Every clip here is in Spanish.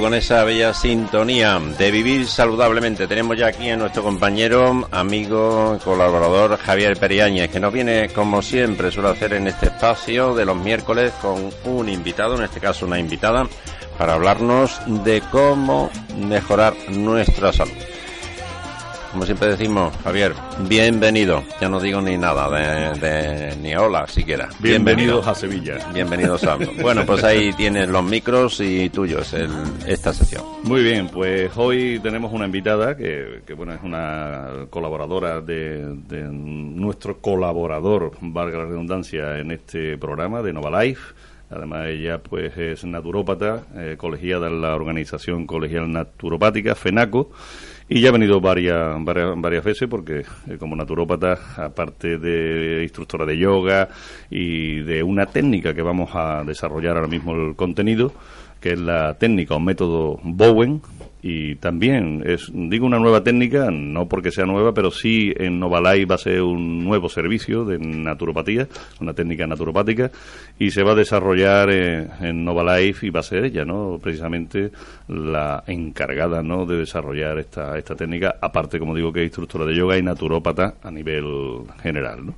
Con esa bella sintonía de vivir saludablemente, tenemos ya aquí a nuestro compañero, amigo, colaborador Javier Periáñez, que nos viene, como siempre suele hacer en este espacio de los miércoles, con un invitado, en este caso una invitada, para hablarnos de cómo mejorar nuestra salud. Como siempre decimos, Javier, bienvenido. Ya no digo ni nada de, ni hola siquiera. Bienvenidos a Sevilla. Bienvenidos a. bueno, pues ahí tienes los micros y tuyos el, esta sesión. Muy bien, pues hoy tenemos una invitada que, bueno es una colaboradora de, nuestro colaborador, valga la redundancia, en este programa de Nova Life. Además, ella pues es naturópata, eh, colegiada en la organización colegial naturopática, FENACO, y ya ha venido varias, varias, veces porque eh, como naturópata, aparte de instructora de yoga y de una técnica que vamos a desarrollar ahora mismo el contenido, que es la técnica o método Bowen, y también es, digo una nueva técnica, no porque sea nueva, pero sí en Novalai va a ser un nuevo servicio de naturopatía, una técnica naturopática, y se va a desarrollar en, en Novalife y va a ser ella, ¿no? Precisamente la encargada, ¿no? De desarrollar esta, esta técnica, aparte, como digo, que es instructora de yoga y naturópata a nivel general, ¿no?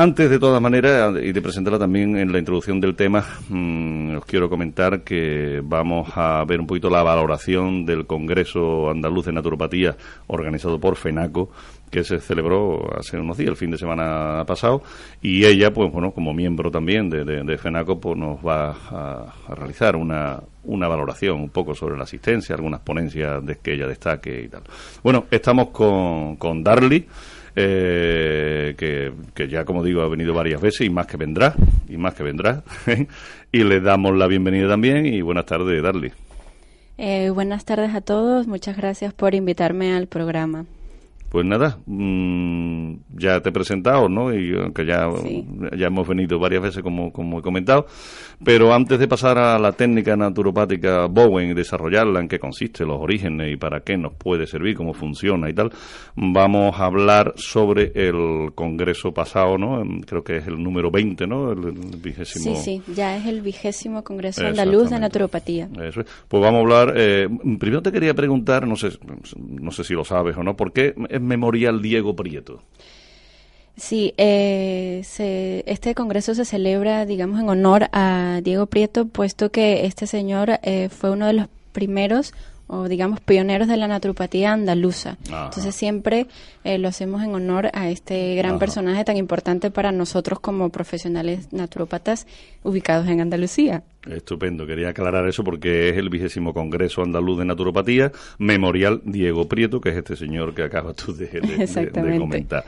Antes, de todas maneras, y de presentarla también en la introducción del tema, mm, os quiero comentar que vamos a ver un poquito la valoración del Congreso Andaluz de Naturopatía organizado por FENACO, que se celebró hace unos días, el fin de semana pasado, y ella, pues bueno, como miembro también de, FENACO, pues nos va a, realizar una, una valoración un poco sobre la asistencia, algunas ponencias de que ella destaque y tal. Bueno, estamos con, con Darly eh, que, ya como digo ha venido varias veces y más que vendrá, y más que vendrá. y le damos la bienvenida también y buenas tardes, Darly. Eh, buenas tardes a todos, muchas gracias por invitarme al programa. Pues nada, mm, ya te he presentado, ¿no? Y aunque ya, ya hemos venido varias veces, como, como he comentado. Pero antes de pasar a la técnica naturopática Bowen y desarrollarla, en qué consiste, los orígenes y para qué nos puede servir, cómo funciona y tal, vamos a hablar sobre el congreso pasado, ¿no? Creo que es el número 20, ¿no? El, vigésimo. Sí, sí, ya es el vigésimo congreso andaluz de naturopatía. Eso es. Pues vamos a hablar. Eh, primero te quería preguntar, no sé, no sé si lo sabes o no, ¿por qué Memorial Diego Prieto? Sí, eh, este congreso se celebra, digamos, en honor a Diego Prieto, puesto que este señor eh, fue uno de los primeros o digamos pioneros de la naturopatía andaluza. Entonces siempre eh, lo hacemos en honor a este gran personaje tan importante para nosotros como profesionales naturópatas ubicados en Andalucía. Estupendo, quería aclarar eso porque es el vigésimo Congreso Andaluz de Naturopatía, Memorial Diego Prieto, que es este señor que acabas tú de, de comentar.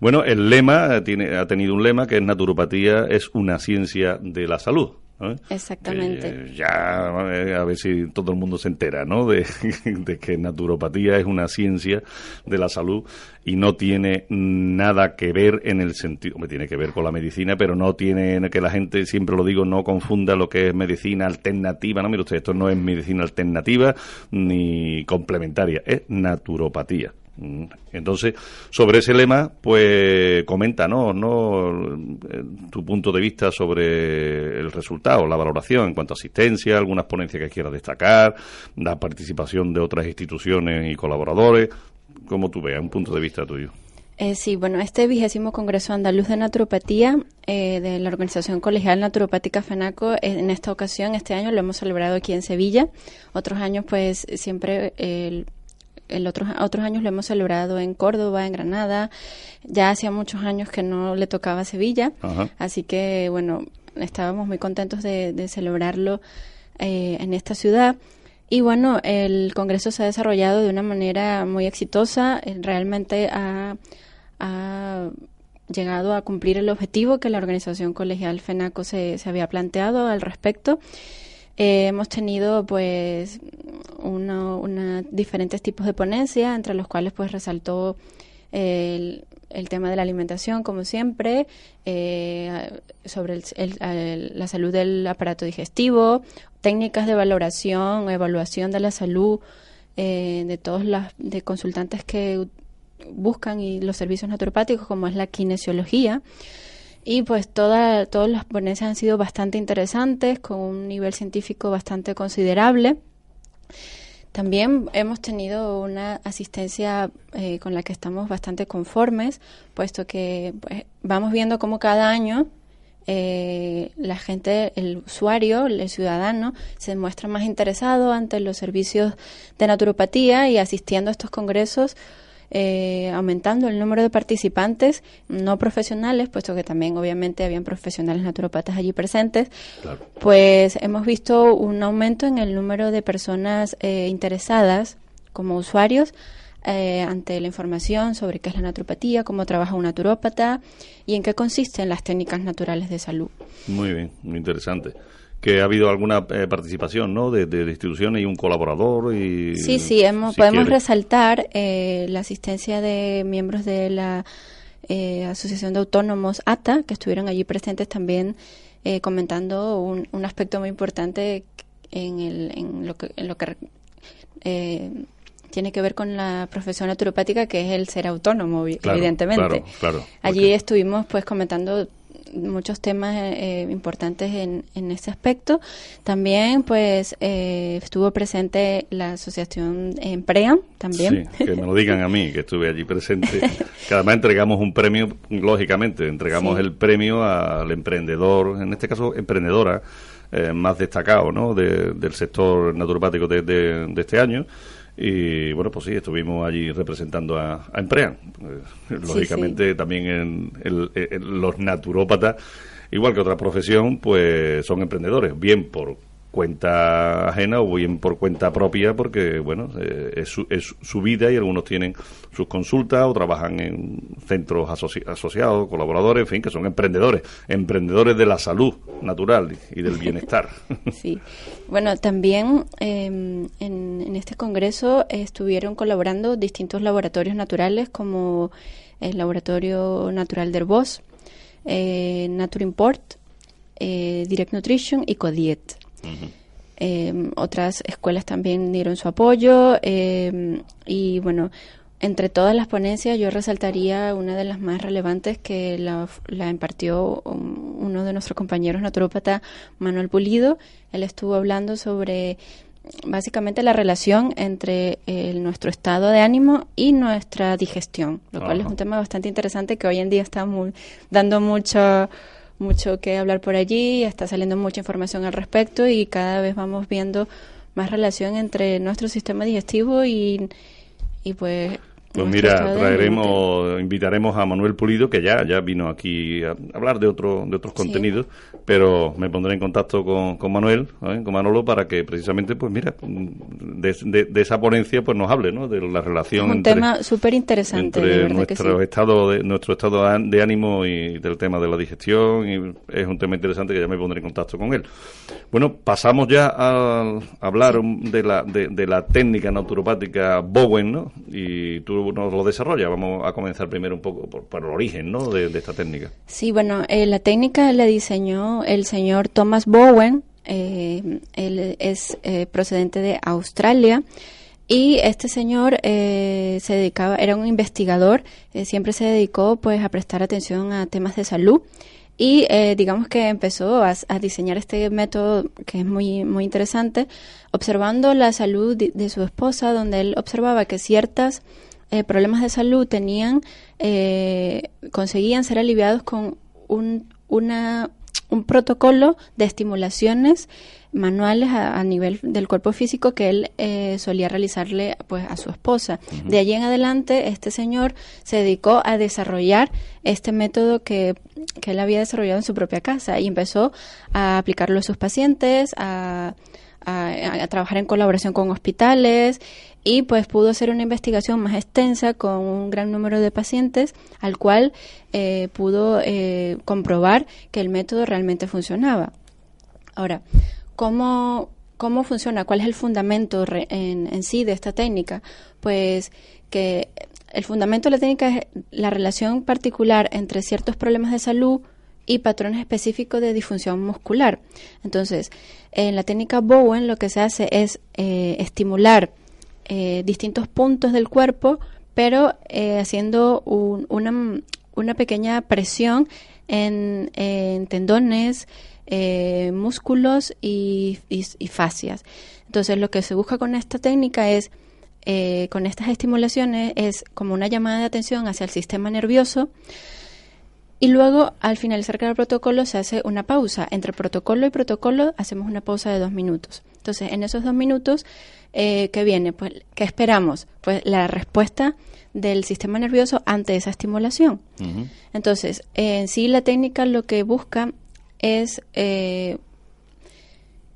Bueno, el lema tiene, ha tenido un lema que es naturopatía es una ciencia de la salud. Exactamente. ya, a ver si todo el mundo se entera, ¿no? De, que naturopatía es una ciencia de la salud y no tiene nada que ver en el sentido, me tiene que ver con la medicina, pero no tiene que la gente, siempre lo digo, no confunda lo que es medicina alternativa, ¿no? Mire usted, esto no es medicina alternativa ni complementaria, es naturopatía. Mm. Entonces, sobre ese lema, pues comenta, ¿no? Eh, tu punto de vista sobre el resultado, la valoración en cuanto a asistencia, algunas ponencias que quieras destacar, la participación de otras instituciones y colaboradores, como tú veas, un punto de vista tuyo. Eh, sí, bueno, este vigésimo Congreso Andaluz de Naturopatía eh, de la Organización Colegial Naturopática FENACO, en esta ocasión, este año, lo hemos celebrado aquí en Sevilla. Otros años, pues, siempre el el otros años lo hemos celebrado en Córdoba, en Granada. Ya hacía muchos años que no le tocaba Sevilla, así que bueno, estábamos muy contentos de, celebrarlo eh, en esta ciudad. Y bueno, el Congreso se ha desarrollado de una manera muy exitosa, eh, realmente ha, ha llegado a cumplir el objetivo que la organización colegial FENACO se, se había planteado al respecto. Eh, hemos tenido pues uno, una, diferentes tipos de ponencias, entre los cuales pues resaltó el, el tema de la alimentación, como siempre, eh, sobre el, la salud del aparato digestivo, técnicas de valoración, evaluación de la salud eh, de todos los de consultantes que buscan y los servicios naturopáticos, como es la kinesiología. Y pues todas las ponencias han sido bastante interesantes, con un nivel científico bastante considerable. También hemos tenido una asistencia eh, con la que estamos bastante conformes, puesto que pues, vamos viendo cómo cada año eh, la gente, el usuario, el ciudadano, se muestra más interesado ante los servicios de naturopatía y asistiendo a estos congresos eh, aumentando el número de participantes no profesionales, puesto que también obviamente habían profesionales naturopatas allí presentes, pues hemos visto un aumento en el número de personas eh, interesadas como usuarios eh, ante la información sobre qué es la naturopatía, cómo trabaja un naturópata y en qué consisten las técnicas naturales de salud. Muy bien, muy interesante que ha habido alguna eh, participación ¿no? de, de, instituciones y un colaborador. Y, sí, sí, hemos, podemos resaltar eh, la asistencia de miembros de la eh, Asociación de Autónomos ATA, que estuvieron allí presentes también comentando un, un, aspecto muy importante en, el, en lo que, en lo que tiene que ver con la profesión naturopática, que es el ser autónomo, evidentemente. Claro, Allí estuvimos pues comentando muchos temas eh, importantes en, en ese aspecto. También, pues, eh, estuvo presente la asociación Empream, también. Sí, que me lo digan a mí, que estuve allí presente. que además entregamos un premio, lógicamente, entregamos el premio al emprendedor, en este caso, emprendedora, eh, más destacado, ¿no?, del sector naturopático de, de este año. Y bueno, pues sí, estuvimos allí representando a, a Emprean. Eh, lógicamente también en, los naturópatas, igual que otra profesión, pues son emprendedores, bien por cuenta ajena o bien por cuenta propia porque bueno eh, es, su, es, su, vida y algunos tienen sus consultas o trabajan en centros asociados colaboradores en fin que son emprendedores emprendedores de la salud natural y del bienestar. Sí. Bueno también em, en, en, este congreso estuvieron colaborando distintos laboratorios naturales como el laboratorio natural del Bosch eh, Naturimport eh, Direct Nutrition y Codiet Em, otras escuelas también dieron su apoyo em, y bueno, entre todas las ponencias yo resaltaría una de las más relevantes que la, impartió uno de nuestros compañeros naturópata, Manuel Pulido. Él estuvo hablando sobre básicamente la relación entre nuestro estado de ánimo y nuestra digestión, lo cual es un tema bastante interesante que hoy en día está muy, dando mucho mucho que hablar por allí, está saliendo mucha información al respecto y cada vez vamos viendo más relación entre nuestro sistema digestivo y, y pues pues mira, traeremos, invitaremos a Manuel Pulido, que ya, ya vino aquí a hablar de, otro, de otros contenidos, pero me pondré en contacto con, con Manuel, ¿eh? con Manolo, para que precisamente, pues mira, de, de, esa ponencia pues nos hable, ¿no? De la relación es un tema súper interesante, entre nuestro estado de nuestro estado de ánimo y del tema de la digestión, y es un tema interesante que ya me pondré en contacto con él. Bueno, pasamos ya a, hablar de la de, la técnica naturopática Bowen, ¿no? Y tú nos lo desarrolla. Vamos a comenzar primero un poco por, el origen ¿no? de, esta técnica. Sí, bueno, eh, la técnica la diseñó el señor Thomas Bowen. Eh, él es eh, procedente de Australia. Y este señor se dedicaba, era un investigador, siempre se dedicó pues a prestar atención a temas de salud y digamos que empezó a, diseñar este método que es muy muy interesante observando la salud de su esposa donde él observaba que ciertas eh, problemas de salud tenían, eh, conseguían ser aliviados con un, una, un protocolo de estimulaciones manuales a, nivel del cuerpo físico que él eh, solía realizarle pues a su esposa. De allí en adelante este señor se dedicó a desarrollar este método que, que él había desarrollado en su propia casa y empezó a aplicarlo a sus pacientes, a, a, trabajar en colaboración con hospitales y pues pudo hacer una investigación más extensa con un gran número de pacientes al cual eh, pudo eh, comprobar que el método realmente funcionaba. Ahora, ¿cómo, cómo funciona? ¿Cuál es el fundamento en, en sí de esta técnica? Pues que el fundamento de la técnica es la relación particular entre ciertos problemas de salud y patrones específicos de disfunción muscular. Entonces, en la técnica Bowen lo que se hace es eh, estimular eh, distintos puntos del cuerpo, pero eh, haciendo una, una, pequeña presión en, tendones, eh, músculos y, y, fascias. Entonces, lo que se busca con esta técnica es, eh, con estas estimulaciones, es como una llamada de atención hacia el sistema nervioso. Y luego, al finalizar cada protocolo, se hace una pausa. Entre protocolo y protocolo, hacemos una pausa de dos minutos. Entonces, en esos dos minutos, eh, ¿qué viene? Pues, ¿qué esperamos? Pues la respuesta del sistema nervioso ante esa estimulación. Entonces, en sí la técnica lo que busca es eh,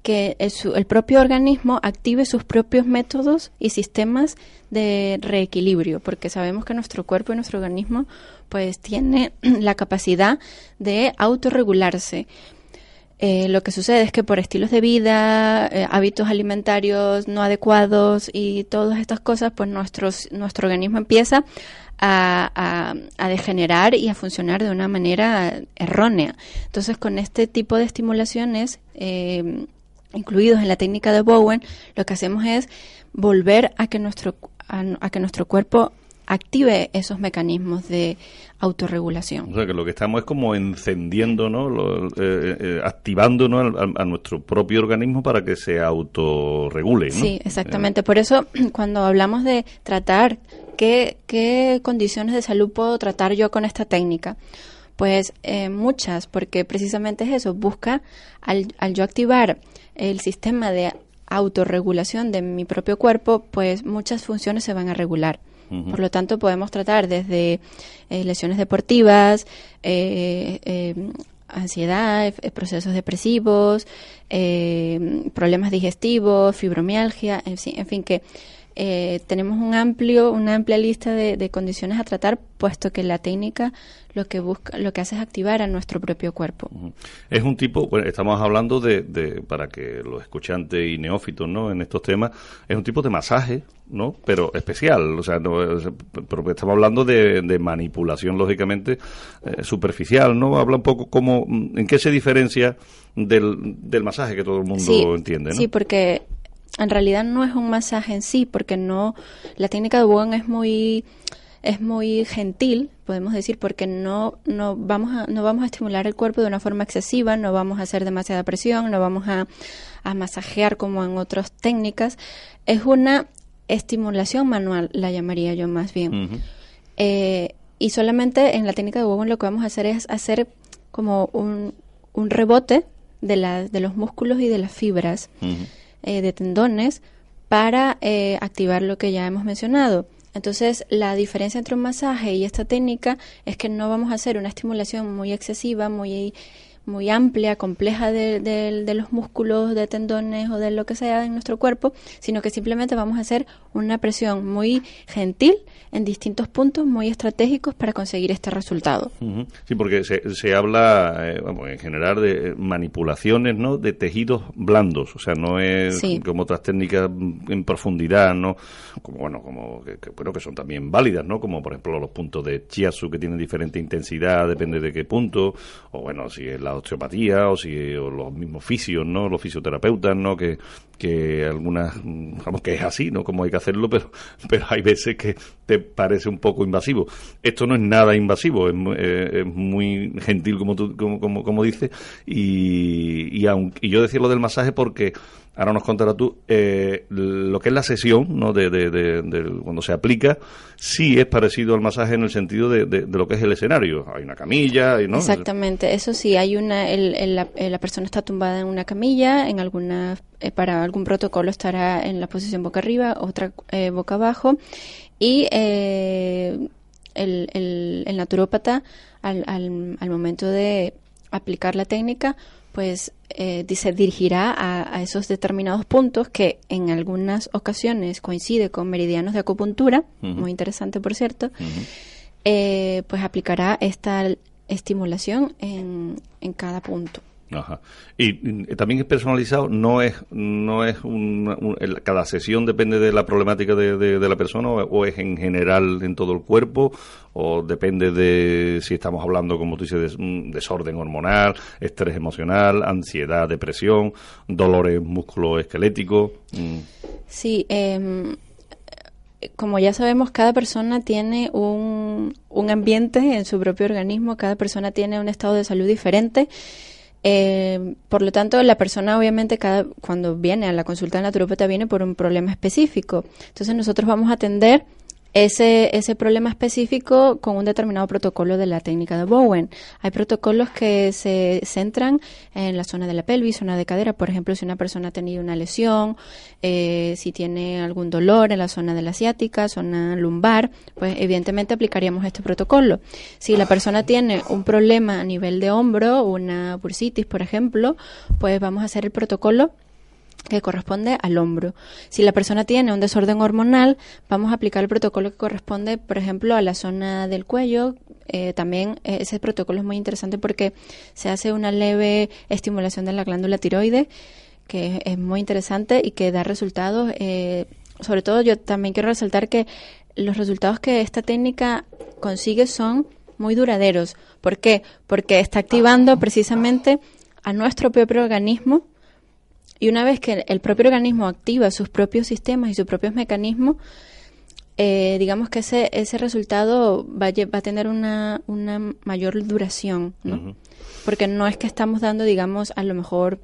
que el, propio organismo active sus propios métodos y sistemas de reequilibrio, porque sabemos que nuestro cuerpo y nuestro organismo pues tiene la capacidad de autorregularse. Eh, lo que sucede es que por estilos de vida, eh, hábitos alimentarios no adecuados y todas estas cosas, pues nuestros, nuestro organismo empieza a, degenerar y a funcionar de una manera errónea. Entonces, con este tipo de estimulaciones, eh, incluidos en la técnica de Bowen, lo que hacemos es volver a que nuestro, a que nuestro cuerpo active esos mecanismos de autorregulación. O sea, que lo que estamos es como encendiendo, ¿no? Eh, eh, eh, activando a, nuestro propio organismo para que se autorregule. ¿no? Sí, exactamente. Por eso, cuando hablamos de tratar, ¿qué, ¿qué condiciones de salud puedo tratar yo con esta técnica? Pues muchas, porque precisamente es eso, busca al, al yo activar el sistema de autorregulación de mi propio cuerpo, pues muchas funciones se van a regular. Por lo tanto, podemos tratar desde eh, lesiones deportivas, eh, eh, ansiedad, procesos depresivos, problemas digestivos, fibromialgia, en fin, en fin que eh, tenemos un amplio, una amplia lista de, condiciones a tratar, puesto que la técnica lo que busca, lo que hace es activar a nuestro propio cuerpo. Es un tipo, bueno, estamos hablando de, para que los escuchantes y neófitos, ¿no? En estos temas, es un tipo de masaje, ¿no? Pero especial, o sea, no, estamos hablando de, manipulación, lógicamente, eh, superficial, ¿no? Habla un poco como, ¿en qué se diferencia del, del masaje que todo el mundo entiende, ¿no? Sí, porque en realidad no es un masaje en sí, porque no, la técnica de Bowen es muy, es muy gentil, podemos decir, porque no, no, vamos a, no vamos a estimular el cuerpo de una forma excesiva, no vamos a hacer demasiada presión, no vamos a, a masajear como en otras técnicas. Es una estimulación manual, la llamaría yo más bien. Eh, y solamente en la técnica de Bowen lo que vamos a hacer es hacer como un, un rebote de, la, de los músculos y de las fibras. Eh, de tendones para eh, activar lo que ya hemos mencionado. Entonces, la diferencia entre un masaje y esta técnica es que no vamos a hacer una estimulación muy excesiva, muy muy amplia, compleja de, de, los músculos, de tendones o de lo que sea en nuestro cuerpo, sino que simplemente vamos a hacer una presión muy gentil en distintos puntos muy estratégicos para conseguir este resultado. Sí, porque se, se habla, eh, vamos, en general de manipulaciones, ¿no? De tejidos blandos, o sea, no es como otras técnicas en profundidad, ¿no? Como bueno, como que, creo que son también válidas, ¿no? Como por ejemplo los puntos de chiasu que tienen diferente intensidad, depende de qué punto, o bueno, si es la osteopatía o si o los mismos fisios, ¿no? Los fisioterapeutas, ¿no? Que, que algunas, vamos, que es así, ¿no? Como hay que hacerlo, pero, pero hay veces que te parece un poco invasivo. Esto no es nada invasivo, es, eh, muy gentil, como tú, como, como, como dices, y, y, y yo decía lo del masaje porque ahora nos contarás tú, eh, lo que es la sesión, ¿no? De, de, cuando se aplica, sí es parecido al masaje en el sentido de, lo que es el escenario. Hay una camilla, ¿no? Exactamente, eso sí, hay una, el, la, persona está tumbada en una camilla, en alguna, eh, para algún protocolo estará en la posición boca arriba, otra eh, boca abajo, y el, el, el naturópata al, al, al momento de aplicar la técnica, pues eh, se dirigirá a, esos determinados puntos que en algunas ocasiones coincide con meridianos de acupuntura, muy interesante por cierto, eh, pues aplicará esta estimulación en, en cada punto. Ajá. Y, también es personalizado, no es, no es cada sesión depende de la problemática de, la persona o, es en general en todo el cuerpo o depende de si estamos hablando, como tú dices, de un desorden hormonal, estrés emocional, ansiedad, depresión, dolores musculoesqueléticos. Mm. Sí, em, como ya sabemos, cada persona tiene un, un ambiente en su propio organismo, cada persona tiene un estado de salud diferente Eh, por lo tanto, la persona obviamente cada, cuando viene a la consulta de naturopata viene por un problema específico. Entonces nosotros vamos a atender ese, ese problema específico con un determinado protocolo de la técnica de Bowen. Hay protocolos que se centran en la zona de la pelvis, zona de cadera, por ejemplo, si una persona ha tenido una lesión, eh, si tiene algún dolor en la zona de la asiática, zona lumbar, pues evidentemente aplicaríamos este protocolo. Si la persona tiene un problema a nivel de hombro, una bursitis, por ejemplo, pues vamos a hacer el protocolo que corresponde al hombro. Si la persona tiene un desorden hormonal, vamos a aplicar el protocolo que corresponde, por ejemplo, a la zona del cuello. Eh, también eh, ese protocolo es muy interesante porque se hace una leve estimulación de la glándula tiroides, que es, muy interesante y que da resultados. Eh, sobre todo, yo también quiero resaltar que los resultados que esta técnica consigue son muy duraderos. ¿Por qué? Porque está activando precisamente a nuestro propio organismo y una vez que el propio organismo activa sus propios sistemas y sus propios mecanismos, eh, digamos que ese, ese resultado va a, va a tener una, una mayor duración, ¿no? Porque no es que estamos dando, digamos, a lo mejor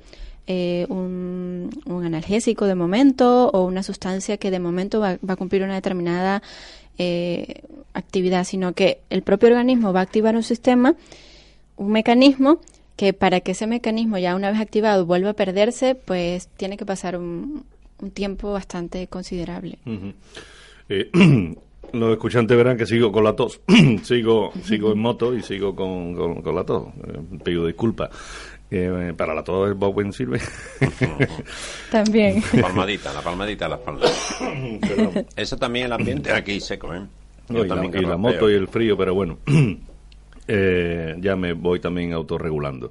eh, un, un, analgésico de momento o una sustancia que de momento va, va a cumplir una determinada eh, actividad, sino que el propio organismo va a activar un sistema, un mecanismo que para que ese mecanismo ya una vez activado vuelva a perderse, pues tiene que pasar un, tiempo bastante considerable. Eh, los escuchantes verán que sigo con la tos. sigo sigo en moto y sigo con, con, la tos. Eh, pido disculpas. Eh, para la tos el Bowen sirve. también. La palmadita, la palmadita, la espalda. Eso también el ambiente aquí seco, ¿eh? y la moto y el frío, pero bueno. Eh, ya me voy también autorregulando.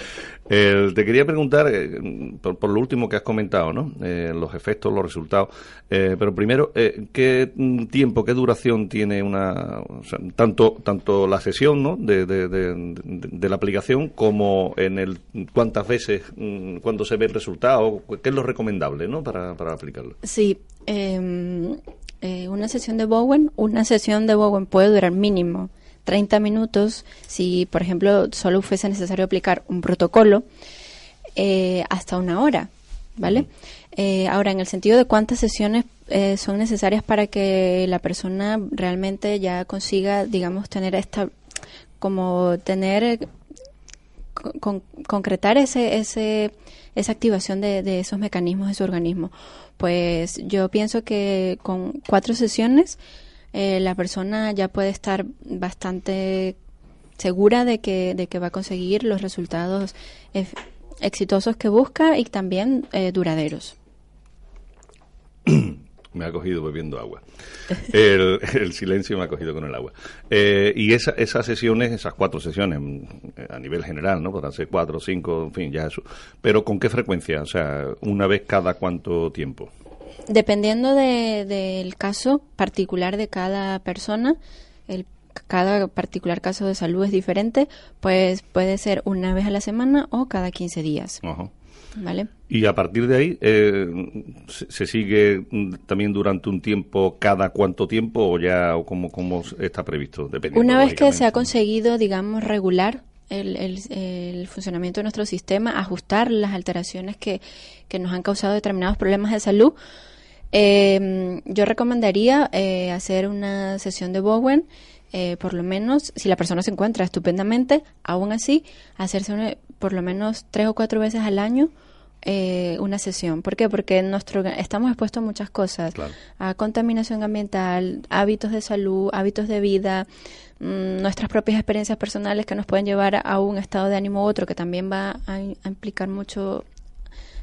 te quería preguntar, eh, por, lo último que has comentado, ¿no? Eh, los efectos, los resultados. pero primero, ¿qué tiempo, qué duración tiene una, tanto, tanto la sesión, ¿no? De, de, la aplicación como en el cuántas veces, mm, cuando se ve el resultado, qué es lo recomendable, ¿no? Para, para aplicarlo. Sí. Em, una sesión de Bowen, una sesión de Bowen puede durar mínimo 30 minutos, si por ejemplo solo fuese necesario aplicar un protocolo, eh, hasta una hora, ¿vale? Eh, ahora, en el sentido de cuántas sesiones eh, son necesarias para que la persona realmente ya consiga, digamos, tener esta, como tener, concretar ese, ese, esa activación de, de esos mecanismos de su organismo. Pues yo pienso que con cuatro sesiones eh, la persona ya puede estar bastante segura de que, de que va a conseguir los resultados exitosos que busca y también eh, duraderos. Me ha cogido bebiendo agua. El, silencio me ha cogido con el agua. Eh, y esa, esas sesiones, esas cuatro sesiones a nivel general, ¿no? Podrán ser cuatro, cinco, en fin, ya eso. Pero ¿con qué frecuencia? O sea, una vez cada cuánto tiempo. Dependiendo del caso particular de cada persona, el, cada particular caso de salud es diferente, pues puede ser una vez a la semana o cada 15 días. ¿Vale? Y a partir de ahí, eh, se, sigue también durante un tiempo, cada cuánto tiempo o ya o cómo, cómo está previsto? Una vez que se ha conseguido, digamos, regular el, el, funcionamiento de nuestro sistema, ajustar las alteraciones que, que nos han causado determinados problemas de salud, eh, yo recomendaría eh, hacer una sesión de Bowen, eh, por lo menos, si la persona se encuentra estupendamente, aún así, hacerse por lo menos tres o cuatro veces al año eh, una sesión. ¿Por qué? Porque nuestro, estamos expuestos a muchas cosas, a contaminación ambiental, hábitos de salud, hábitos de vida, mm, nuestras propias experiencias personales que nos pueden llevar a un estado de ánimo u otro que también va a implicar mucho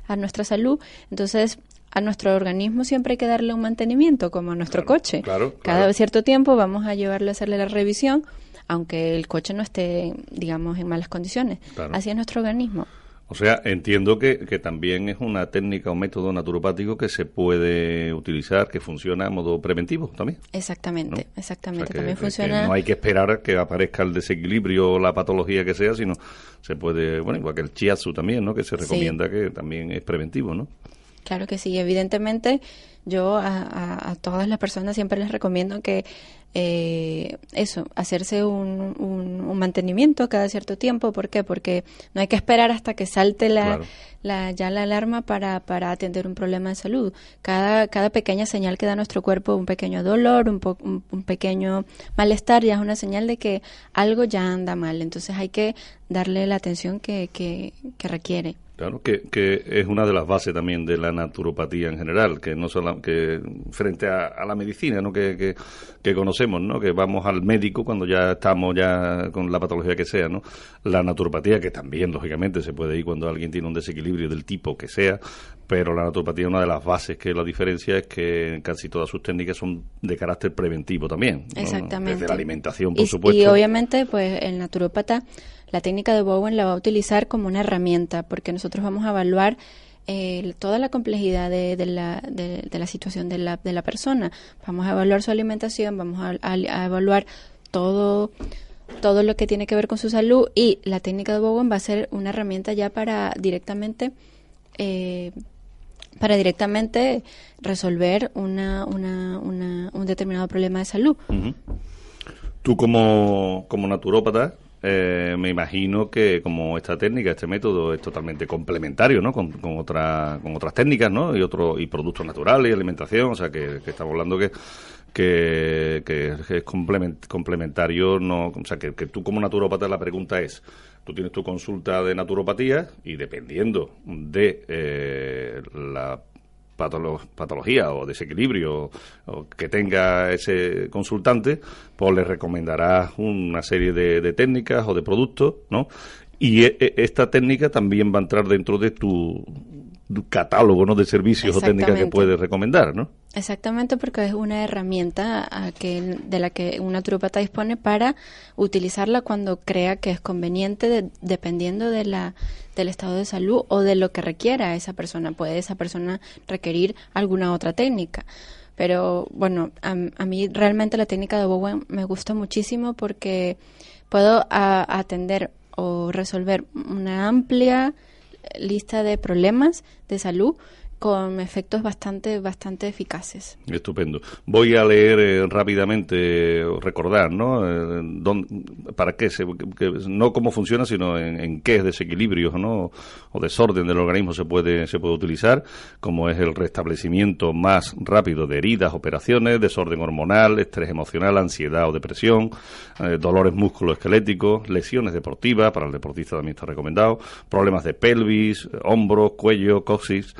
a nuestra salud. Entonces, a nuestro organismo siempre hay que darle un mantenimiento, como a nuestro coche. Cada cierto tiempo vamos a llevarlo a hacerle la revisión, aunque el coche no esté, digamos, en malas condiciones. Así es nuestro organismo. O sea, entiendo que, que, también es una técnica o método naturopático que se puede utilizar, que funciona a modo preventivo también. Exactamente, exactamente. también funciona. Que no hay que esperar que aparezca el desequilibrio o la patología que sea, sino se puede, bueno, igual que el chiazu también, ¿no? Que se recomienda que también es preventivo, ¿no? Claro que sí, evidentemente yo a, todas las personas siempre les recomiendo que eh, eso, hacerse un, un, mantenimiento cada cierto tiempo. ¿Por qué? Porque no hay que esperar hasta que salte la, la, ya la alarma para, para atender un problema de salud. Cada, cada pequeña señal que da nuestro cuerpo, un pequeño dolor, un, un, pequeño malestar, ya es una señal de que algo ya anda mal. Entonces hay que darle la atención que, que, que requiere. Claro, que, que, es una de las bases también de la naturopatía en general, que no solo que frente a, la medicina, ¿no? Que, que, conocemos, ¿no? Que vamos al médico cuando ya estamos ya con la patología que sea, ¿no? La naturopatía, que también lógicamente se puede ir cuando alguien tiene un desequilibrio del tipo que sea, pero la naturopatía una de las bases que la diferencia es que casi todas sus técnicas son de carácter preventivo también, Exactamente. Desde la alimentación, por supuesto. Y obviamente, pues el naturópata la técnica de Bowen la va a utilizar como una herramienta porque nosotros vamos a evaluar eh, toda la complejidad de, la, de, la, situación de la, de la, persona. Vamos a evaluar su alimentación, vamos a, evaluar todo todo lo que tiene que ver con su salud y la técnica de Bowen va a ser una herramienta ya para directamente eh, para directamente resolver una, una, un determinado problema de salud. Tú como, como naturópata eh, me imagino que como esta técnica, este método es totalmente complementario, ¿no? Con, con, otra, con otras técnicas, ¿no? Y otros y productos naturales y alimentación, o sea que, estamos hablando que que, es complementario, no, o sea que, que tú como naturópata la pregunta es, tú tienes tu consulta de naturopatía y dependiendo de eh, la patología o desequilibrio que tenga ese consultante, pues le recomendará una serie de, técnicas o de productos, ¿no? Y e, e, esta técnica también va a entrar dentro de tu, catálogo ¿no? de servicios o técnicas que puedes recomendar, ¿no? Exactamente, porque es una herramienta a que, de la que un naturopata dispone para utilizarla cuando crea que es conveniente, dependiendo de la, del estado de salud o de lo que requiera esa persona. Puede esa persona requerir alguna otra técnica. Pero bueno, a, mí realmente la técnica de Bowen me gusta muchísimo porque puedo atender o resolver una amplia lista de problemas de salud con efectos bastante bastante eficaces. Estupendo. Voy a leer eh, rápidamente, recordar, ¿no? Eh, ¿Para qué? Se, no cómo funciona, sino en, qué desequilibrios, ¿no? O desorden del organismo se puede, se puede utilizar, como es el restablecimiento más rápido de heridas, operaciones, desorden hormonal, estrés emocional, ansiedad o depresión, eh, dolores musculoesqueléticos, lesiones deportivas, para el deportista también está recomendado, problemas de pelvis, hombros, cuello, coxis,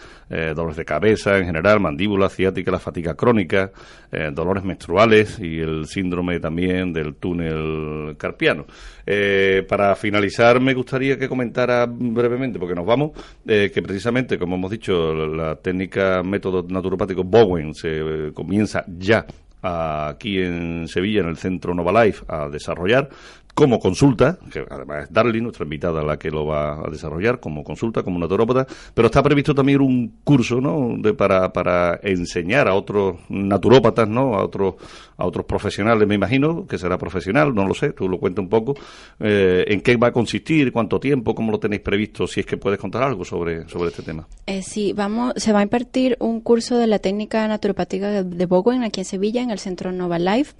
dolores de cabeza en general, mandíbula ciática, la fatiga crónica, eh, dolores menstruales y el síndrome también del túnel carpiano. Eh, para finalizar, me gustaría que comentara brevemente, porque nos vamos, eh, que precisamente, como hemos dicho, la técnica método naturopático Bowen se comienza ya aquí en Sevilla, en el Centro Nova Life, a desarrollar como consulta, que además es Darly, nuestra invitada, la que lo va a desarrollar como consulta, como naturópata, pero está previsto también un curso, ¿no?, de, para, para enseñar a otros naturópatas, ¿no?, a otros, a otros profesionales, me imagino, que será profesional, no lo sé, tú lo cuentas un poco, eh, en qué va a consistir, cuánto tiempo, cómo lo tenéis previsto, si es que puedes contar algo sobre, sobre este tema. Eh, sí, vamos, se va a impartir un curso de la técnica naturopática de, de Bowen aquí en Sevilla, en el Centro Nova Life.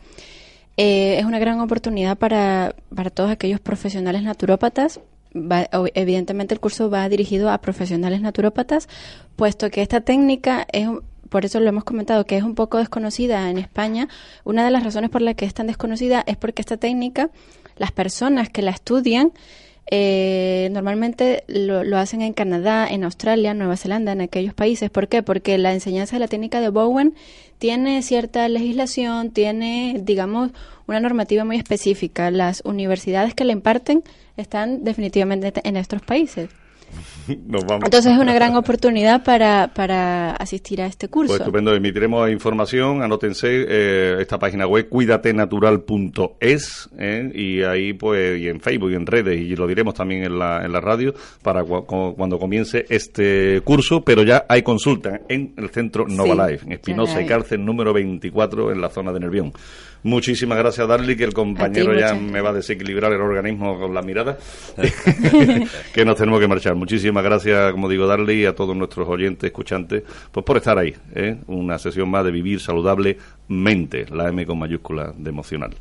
Eh, es una gran oportunidad para, para todos aquellos profesionales naturópatas. evidentemente el curso va dirigido a profesionales naturópatas, puesto que esta técnica es, por eso lo hemos comentado, que es un poco desconocida en España. Una de las razones por las que es tan desconocida es porque esta técnica, las personas que la estudian, eh, normalmente lo, lo, hacen en Canadá, en Australia, Nueva Zelanda, en aquellos países. ¿Por qué? Porque la enseñanza de la técnica de Bowen tiene cierta legislación, tiene, digamos, una normativa muy específica. Las universidades que la imparten están definitivamente en estos países. Entonces es una gran oportunidad para, para asistir a este curso. Pues estupendo, emitiremos información, anótense eh, esta página web cuidateNatural.es eh, y ahí pues y en Facebook y en redes y lo diremos también en la, en la radio para cuando comience este curso, pero ya hay consulta en el centro Nova Life, en Espinosa y Cárcel número 24 en la zona de Nervión. Muchísimas gracias, Darly, que el compañero ya me va a desequilibrar el organismo con la mirada, que nos tenemos que marchar. Muchísimas gracias, como digo, darle y a todos nuestros oyentes, escuchantes, pues por estar ahí. ¿eh? Una sesión más de Vivir Saludable Mente, la M con mayúscula de emocional.